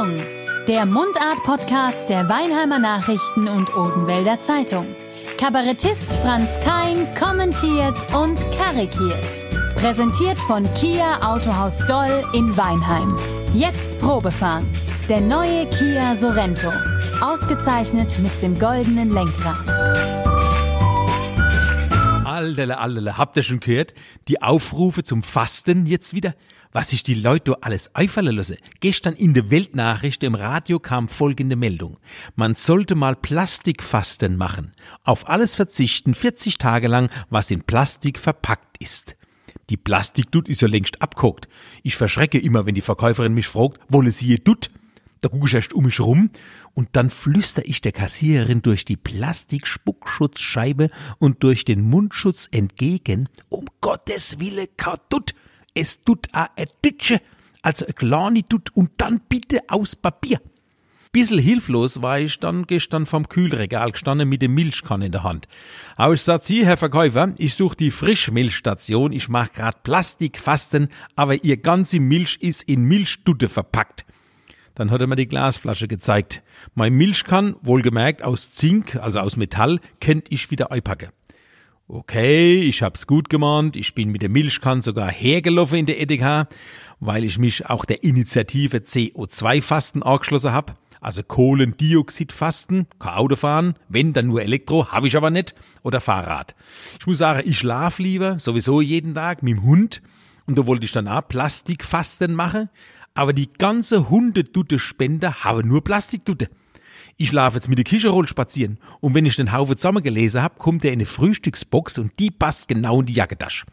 Achtung! Der Mundart-Podcast der Weinheimer Nachrichten und Odenwälder Zeitung. Kabarettist Franz Kein kommentiert und karikiert. Präsentiert von Kia Autohaus Doll in Weinheim. Jetzt Probefahren. Der neue Kia Sorento. Ausgezeichnet mit dem goldenen Lenkrad. Allele, allele, habt ihr schon gehört? Die Aufrufe zum Fasten jetzt wieder? Was sich die Leute alles einfallen lassen. Gestern in der Weltnachricht im Radio kam folgende Meldung. Man sollte mal Plastikfasten machen. Auf alles verzichten 40 Tage lang, was in Plastik verpackt ist. Die Plastikdut ist ja längst abkocht. Ich verschrecke immer, wenn die Verkäuferin mich fragt, wolle sie ihr Dut? Da gucke ich erst um mich rum und dann flüster ich der Kassiererin durch die Plastikspuckschutzscheibe und durch den Mundschutz entgegen, um Gottes Wille, Kadut, es tut a e Dütsche, also a kleine Dut und dann bitte aus Papier. Bissel hilflos war ich dann gestern vom Kühlregal gestanden mit dem Milchkann in der Hand. Aber ich sag Sie, Herr Verkäufer, ich suche die Frischmilchstation, ich mach grad Plastikfasten, aber Ihr ganze Milch ist in Milchdutte verpackt. Dann hat er mir die Glasflasche gezeigt. Mein Milchkann, wohlgemerkt aus Zink, also aus Metall, kennt ich wieder einpacken. Okay, ich hab's gut gemahnt, ich bin mit der Milchkann sogar hergelaufen in der Edeka, weil ich mich auch der Initiative CO2-Fasten angeschlossen hab. Also Kohlendioxidfasten, kein Auto fahren, wenn dann nur Elektro, habe ich aber nicht, oder Fahrrad. Ich muss sagen, ich schlaf lieber, sowieso jeden Tag, mit dem Hund, und da wollte ich dann auch Plastikfasten machen, aber die ganze Hundedutte Spender haben nur Plastikdutte. Ich laufe jetzt mit der Kicheroll spazieren und wenn ich den Haufen zusammengelesen hab, kommt er in eine Frühstücksbox und die passt genau in die Jacketasche.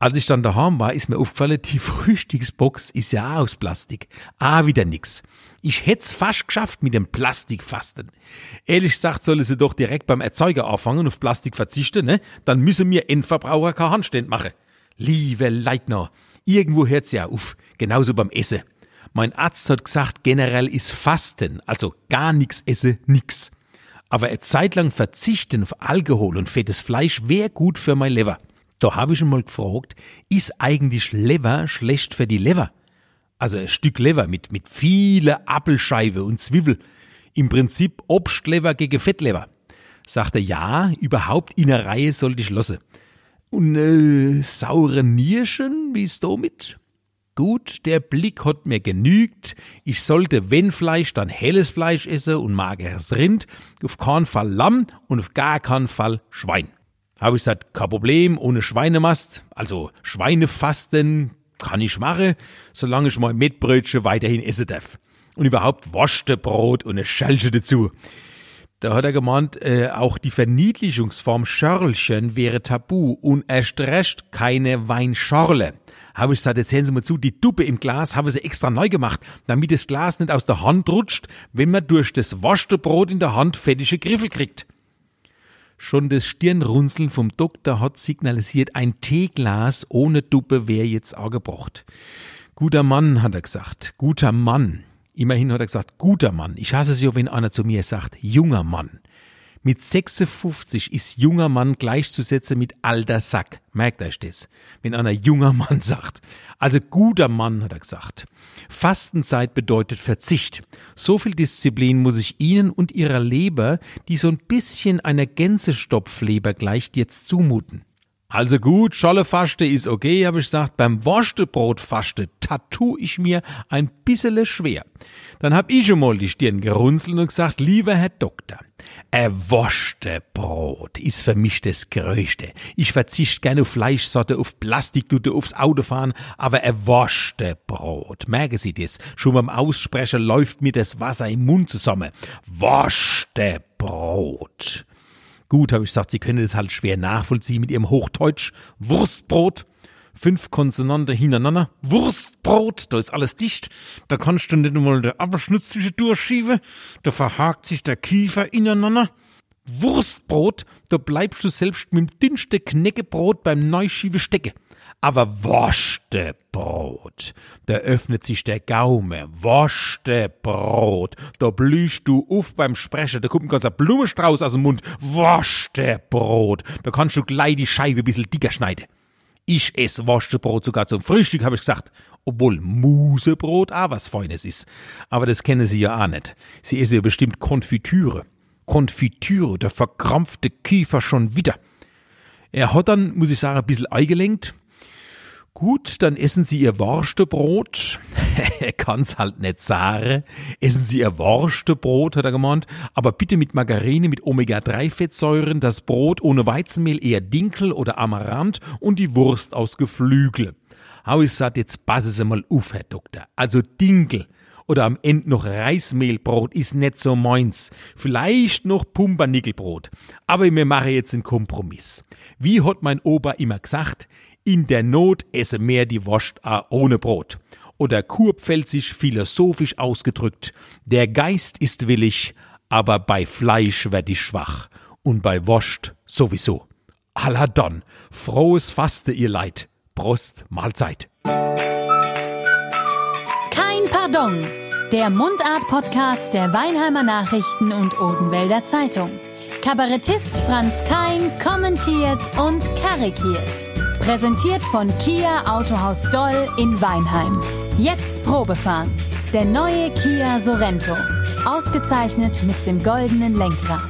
Als ich dann daheim war, ist mir aufgefallen, die Frühstücksbox ist ja auch aus Plastik. Ah, wieder nix. Ich hätt's fast geschafft mit dem Plastikfasten. Ehrlich gesagt, sollen sie doch direkt beim Erzeuger anfangen und auf Plastik verzichten, ne? Dann müssen wir Endverbraucher kein Handstand machen. Liebe Leitner, irgendwo hört's ja auf. Genauso beim Essen. Mein Arzt hat gesagt, generell ist Fasten, also gar nichts esse, nix. Aber eine Zeit lang verzichten auf Alkohol und fettes Fleisch wäre gut für mein Lever. Da habe ich schon mal gefragt, ist eigentlich Lever schlecht für die Lever? Also ein Stück Lever mit, mit viele Appelscheibe und Zwiebel. Im Prinzip Obstlever gegen Fettlever. Sagte ja, überhaupt in der Reihe sollte ich lassen. Und äh, saure Nierchen, wie ist damit? Gut, der Blick hat mir genügt. Ich sollte, wenn Fleisch, dann helles Fleisch essen und mageres Rind, auf keinen Fall Lamm und auf gar keinen Fall Schwein. Habe ich gesagt, kein Problem, ohne Schweinemast, also Schweinefasten kann ich machen, solange ich mein Mettbrötchen weiterhin essen darf. Und überhaupt Brot und eine Schälche dazu. Da hat er gemeint, äh, auch die Verniedlichungsform Schörlchen wäre tabu und erst recht keine Weinschorle. Habe ich gesagt, jetzt hören Sie mal zu, die Duppe im Glas habe sie extra neu gemacht, damit das Glas nicht aus der Hand rutscht, wenn man durch das waschte Brot in der Hand fettige Griffel kriegt. Schon das Stirnrunzeln vom Doktor hat signalisiert, ein Teeglas ohne Duppe wäre jetzt angebracht. Guter Mann, hat er gesagt. Guter Mann. Immerhin hat er gesagt, guter Mann. Ich hasse es ja, wenn einer zu mir sagt, junger Mann. Mit 56 ist junger Mann gleichzusetzen mit alter Sack. Merkt euch das, wenn einer junger Mann sagt. Also guter Mann, hat er gesagt. Fastenzeit bedeutet Verzicht. So viel Disziplin muss ich Ihnen und Ihrer Leber, die so ein bisschen einer Gänsestopfleber gleicht, jetzt zumuten. Also gut, Schollefaste ist okay, habe ich gesagt. Beim Wurstebrotfaste tattoo ich mir ein bissele schwer. Dann hab ich schon mal die Stirn gerunzelt und gesagt, lieber Herr Doktor, Erwaschte Brot ist für mich das Größte. Ich verzichte gerne auf Fleischsorte, auf Plastikdute, aufs Autofahren, aber erwaschte Brot. Merken Sie das? Schon beim Aussprechen läuft mir das Wasser im Mund zusammen. Waschte Brot. Gut, habe ich gesagt, Sie können das halt schwer nachvollziehen mit Ihrem Hochdeutsch. Wurstbrot. Fünf Konsonanten hintereinander. Wurstbrot, da ist alles dicht. Da kannst du nicht mal den Abschnitt zwischendurch schieben. Da verhakt sich der Kiefer ineinander. Wurstbrot, da bleibst du selbst mit dem dünnsten Knäckebrot beim Neuschiebe stecken. Aber Wurstebrot, da öffnet sich der Gaume. Wurstebrot, da blühst du auf beim Sprechen, da kommt ein ganzer Blumenstrauß aus dem Mund. Wurstebrot, da kannst du gleich die Scheibe ein bisschen dicker schneiden. Ich esse Wurstebrot sogar zum Frühstück, habe ich gesagt. Obwohl Musebrot auch was Feines ist. Aber das kennen Sie ja auch nicht. Sie essen ja bestimmt Konfitüre. Konfitüre, der verkrampfte Kiefer schon wieder. Er hat dann, muss ich sagen, ein bisschen eingelenkt. Gut, dann essen Sie Ihr Worstebrot. kann's halt nicht sagen. Essen Sie Ihr Worstebrot, hat er gemeint. Aber bitte mit Margarine, mit Omega-3-Fettsäuren, das Brot ohne Weizenmehl eher Dinkel oder Amaranth und die Wurst aus Geflügel. Hau ich sagt, jetzt passen Sie mal auf, Herr Doktor. Also Dinkel oder am Ende noch Reismehlbrot ist nicht so meins. Vielleicht noch Pumpernickelbrot. Aber wir machen jetzt einen Kompromiss. Wie hat mein Opa immer gesagt, in der Not esse mehr die Wurst ohne Brot. Oder kurpfälzisch philosophisch ausgedrückt, der Geist ist willig, aber bei Fleisch werd ich schwach und bei Wurst sowieso. Allah dann, frohes Faste, ihr Leid. Prost, Mahlzeit. Kein Pardon. Der Mundart-Podcast der Weinheimer Nachrichten und Odenwälder Zeitung. Kabarettist Franz Kein kommentiert und karikiert. Präsentiert von Kia Autohaus Doll in Weinheim. Jetzt Probefahren. Der neue Kia Sorento. Ausgezeichnet mit dem goldenen Lenkrad.